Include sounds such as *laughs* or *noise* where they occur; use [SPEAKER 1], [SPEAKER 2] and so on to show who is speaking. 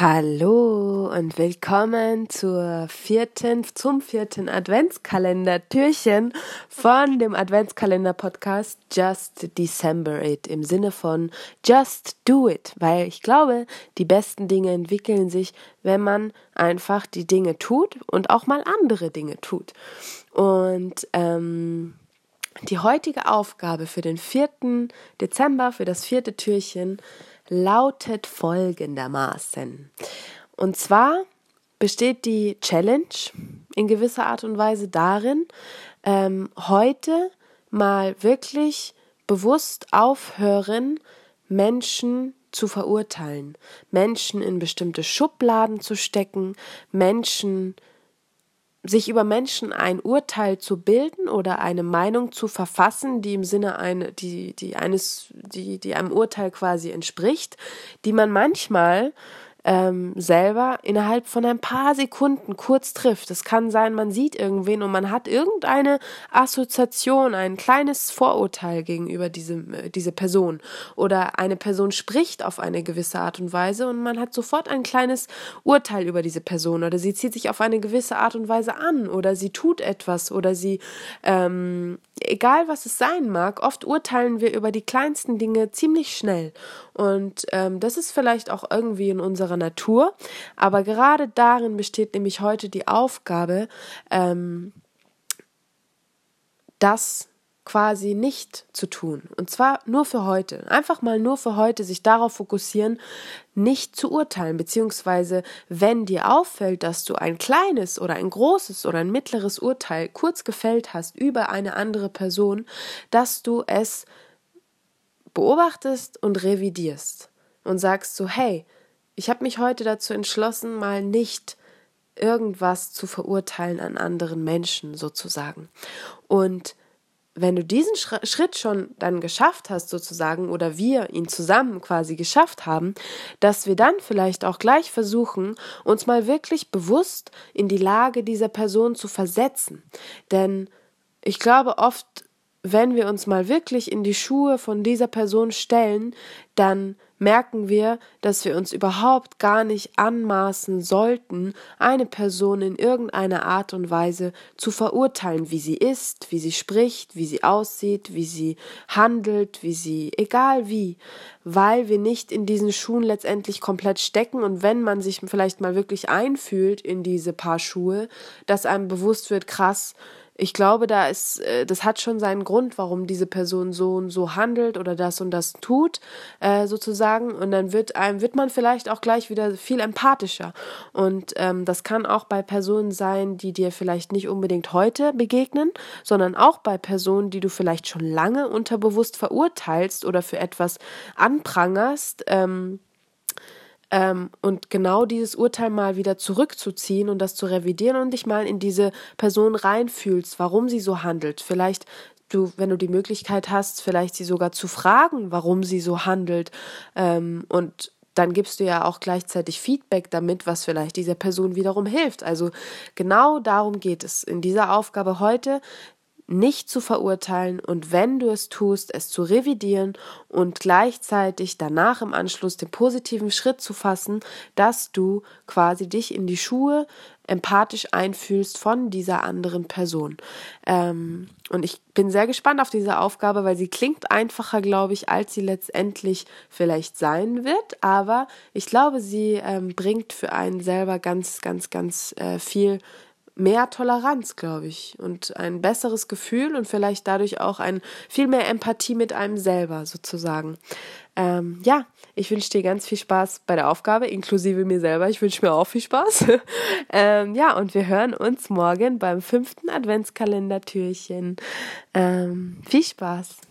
[SPEAKER 1] Hallo und willkommen zur vierten, zum vierten Adventskalender-Türchen von dem Adventskalender-Podcast Just December It im Sinne von Just Do It, weil ich glaube, die besten Dinge entwickeln sich, wenn man einfach die Dinge tut und auch mal andere Dinge tut. Und ähm, die heutige Aufgabe für den vierten Dezember, für das vierte Türchen, lautet folgendermaßen. Und zwar besteht die Challenge in gewisser Art und Weise darin, ähm, heute mal wirklich bewusst aufhören, Menschen zu verurteilen, Menschen in bestimmte Schubladen zu stecken, Menschen sich über Menschen ein Urteil zu bilden oder eine Meinung zu verfassen, die im Sinne eine, die, die eines, die, die einem Urteil quasi entspricht, die man manchmal ähm, selber innerhalb von ein paar Sekunden kurz trifft. Es kann sein, man sieht irgendwen und man hat irgendeine Assoziation, ein kleines Vorurteil gegenüber diesem, äh, diese Person. Oder eine Person spricht auf eine gewisse Art und Weise und man hat sofort ein kleines Urteil über diese Person. Oder sie zieht sich auf eine gewisse Art und Weise an oder sie tut etwas oder sie, ähm, egal was es sein mag, oft urteilen wir über die kleinsten Dinge ziemlich schnell. Und ähm, das ist vielleicht auch irgendwie in unserer Natur. Aber gerade darin besteht nämlich heute die Aufgabe, ähm, das quasi nicht zu tun. Und zwar nur für heute. Einfach mal nur für heute sich darauf fokussieren, nicht zu urteilen. Beziehungsweise, wenn dir auffällt, dass du ein kleines oder ein großes oder ein mittleres Urteil kurz gefällt hast über eine andere Person, dass du es beobachtest und revidierst und sagst so, hey, ich habe mich heute dazu entschlossen, mal nicht irgendwas zu verurteilen an anderen Menschen sozusagen. Und wenn du diesen Schritt schon dann geschafft hast, sozusagen, oder wir ihn zusammen quasi geschafft haben, dass wir dann vielleicht auch gleich versuchen, uns mal wirklich bewusst in die Lage dieser Person zu versetzen. Denn ich glaube, oft wenn wir uns mal wirklich in die Schuhe von dieser Person stellen, dann merken wir, dass wir uns überhaupt gar nicht anmaßen sollten, eine Person in irgendeiner Art und Weise zu verurteilen, wie sie ist, wie sie spricht, wie sie aussieht, wie sie handelt, wie sie, egal wie, weil wir nicht in diesen Schuhen letztendlich komplett stecken und wenn man sich vielleicht mal wirklich einfühlt in diese Paar Schuhe, dass einem bewusst wird, krass, ich glaube, da ist, äh, das hat schon seinen Grund, warum diese Person so und so handelt oder das und das tut, äh, sozusagen. Und dann wird einem, wird man vielleicht auch gleich wieder viel empathischer. Und ähm, das kann auch bei Personen sein, die dir vielleicht nicht unbedingt heute begegnen, sondern auch bei Personen, die du vielleicht schon lange unterbewusst verurteilst oder für etwas anprangerst. Ähm, ähm, und genau dieses Urteil mal wieder zurückzuziehen und das zu revidieren und dich mal in diese Person reinfühlst, warum sie so handelt. Vielleicht du, wenn du die Möglichkeit hast, vielleicht sie sogar zu fragen, warum sie so handelt ähm, und dann gibst du ja auch gleichzeitig Feedback damit, was vielleicht dieser Person wiederum hilft. Also genau darum geht es in dieser Aufgabe heute, nicht zu verurteilen und wenn du es tust, es zu revidieren und gleichzeitig danach im Anschluss den positiven Schritt zu fassen, dass du quasi dich in die Schuhe empathisch einfühlst von dieser anderen Person. Ähm, und ich bin sehr gespannt auf diese Aufgabe, weil sie klingt einfacher, glaube ich, als sie letztendlich vielleicht sein wird. Aber ich glaube, sie ähm, bringt für einen selber ganz, ganz, ganz äh, viel mehr Toleranz, glaube ich, und ein besseres Gefühl und vielleicht dadurch auch ein viel mehr Empathie mit einem selber sozusagen. Ähm, ja, ich wünsche dir ganz viel Spaß bei der Aufgabe, inklusive mir selber. Ich wünsche mir auch viel Spaß. *laughs* ähm, ja, und wir hören uns morgen beim fünften Adventskalender-Türchen. Ähm, viel Spaß!